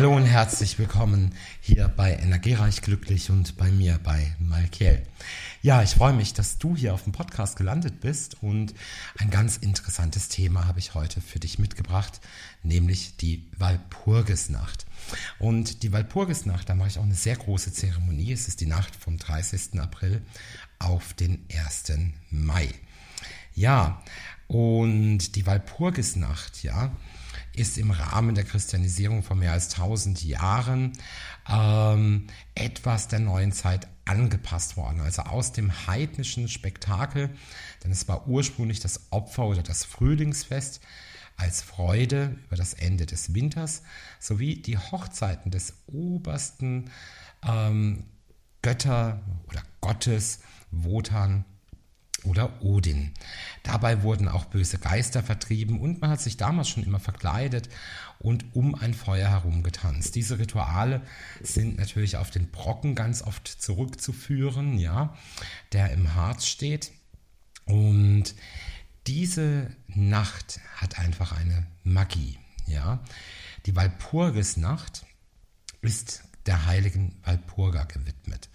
herzlich willkommen hier bei Energiereich Glücklich und bei mir bei Malkiel. Ja, ich freue mich, dass du hier auf dem Podcast gelandet bist und ein ganz interessantes Thema habe ich heute für dich mitgebracht, nämlich die Walpurgisnacht. Und die Walpurgisnacht, da mache ich auch eine sehr große Zeremonie. Es ist die Nacht vom 30. April auf den 1. Mai. Ja, und die Walpurgisnacht, ja, ist im Rahmen der Christianisierung von mehr als 1000 Jahren ähm, etwas der neuen Zeit angepasst worden. Also aus dem heidnischen Spektakel, denn es war ursprünglich das Opfer oder das Frühlingsfest als Freude über das Ende des Winters, sowie die Hochzeiten des obersten ähm, Götter oder Gottes Wotan oder Odin. Dabei wurden auch böse Geister vertrieben und man hat sich damals schon immer verkleidet und um ein Feuer herum getanzt. Diese Rituale sind natürlich auf den Brocken ganz oft zurückzuführen, ja, der im Harz steht. Und diese Nacht hat einfach eine Magie, ja. Die Walpurgisnacht ist der heiligen Walpurga gewidmet.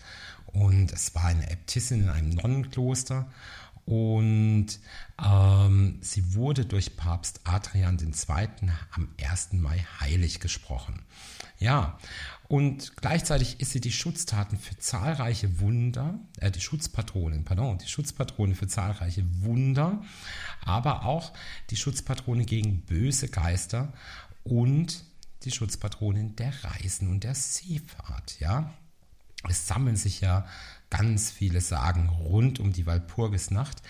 Und es war eine Äbtissin in einem Nonnenkloster. Und ähm, sie wurde durch Papst Adrian II. am 1. Mai heilig gesprochen. Ja, und gleichzeitig ist sie die Schutztaten für zahlreiche Wunder, äh, die Schutzpatronin, pardon, die Schutzpatronin für zahlreiche Wunder, aber auch die Schutzpatronin gegen böse Geister und die Schutzpatronin der Reisen und der Seefahrt, ja. Es sammeln sich ja ganz viele Sagen rund um die Walpurgisnacht,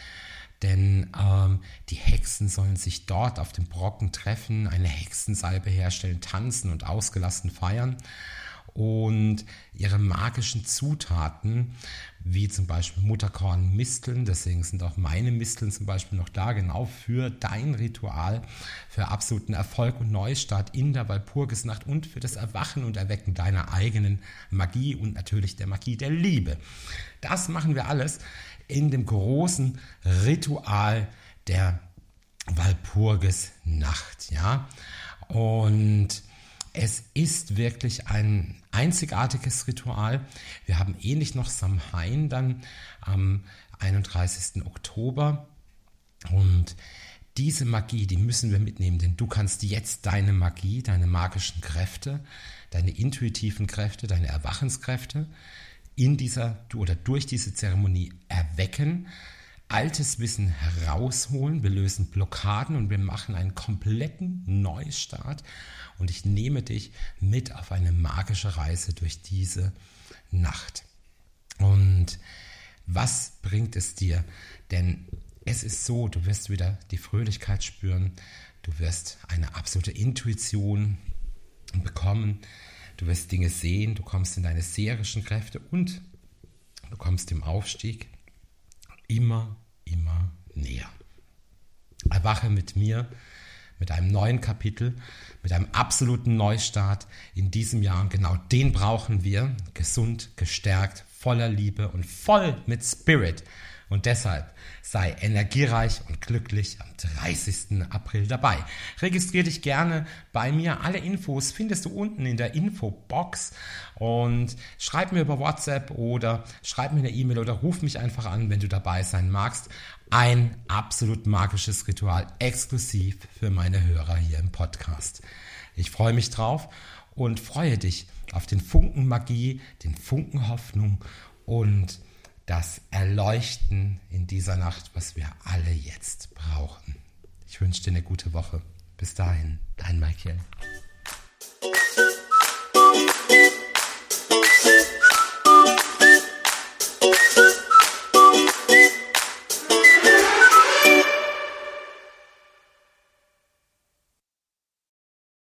denn ähm, die Hexen sollen sich dort auf dem Brocken treffen, eine Hexensalbe herstellen, tanzen und ausgelassen feiern und ihre magischen Zutaten, wie zum Beispiel Mutterkorn Misteln, deswegen sind auch meine Misteln zum Beispiel noch da, genau für dein Ritual, für absoluten Erfolg und Neustart in der Walpurgisnacht und für das Erwachen und Erwecken deiner eigenen Magie und natürlich der Magie der Liebe. Das machen wir alles in dem großen Ritual der Walpurgisnacht, ja. Und es ist wirklich ein einzigartiges Ritual. Wir haben ähnlich noch Samhain dann am 31. Oktober. Und diese Magie, die müssen wir mitnehmen, denn du kannst jetzt deine Magie, deine magischen Kräfte, deine intuitiven Kräfte, deine Erwachenskräfte in dieser oder durch diese Zeremonie erwecken, altes Wissen herausholen, wir lösen Blockaden und wir machen einen kompletten Neustart. Und ich nehme dich mit auf eine magische Reise durch diese Nacht. Und was bringt es dir? Denn es ist so, du wirst wieder die Fröhlichkeit spüren, du wirst eine absolute Intuition bekommen, du wirst Dinge sehen, du kommst in deine seherischen Kräfte und du kommst im Aufstieg immer, immer näher. Erwache mit mir mit einem neuen Kapitel, mit einem absoluten Neustart in diesem Jahr. Und genau den brauchen wir, gesund, gestärkt, voller Liebe und voll mit Spirit. Und deshalb sei energiereich und glücklich am 30. April dabei. Registriere dich gerne bei mir. Alle Infos findest du unten in der Infobox und schreib mir über WhatsApp oder schreib mir eine E-Mail oder ruf mich einfach an, wenn du dabei sein magst. Ein absolut magisches Ritual exklusiv für meine Hörer hier im Podcast. Ich freue mich drauf und freue dich auf den Funken Magie, den Funken Hoffnung und das Erleuchten in dieser Nacht, was wir alle jetzt brauchen. Ich wünsche dir eine gute Woche. Bis dahin, dein Michael.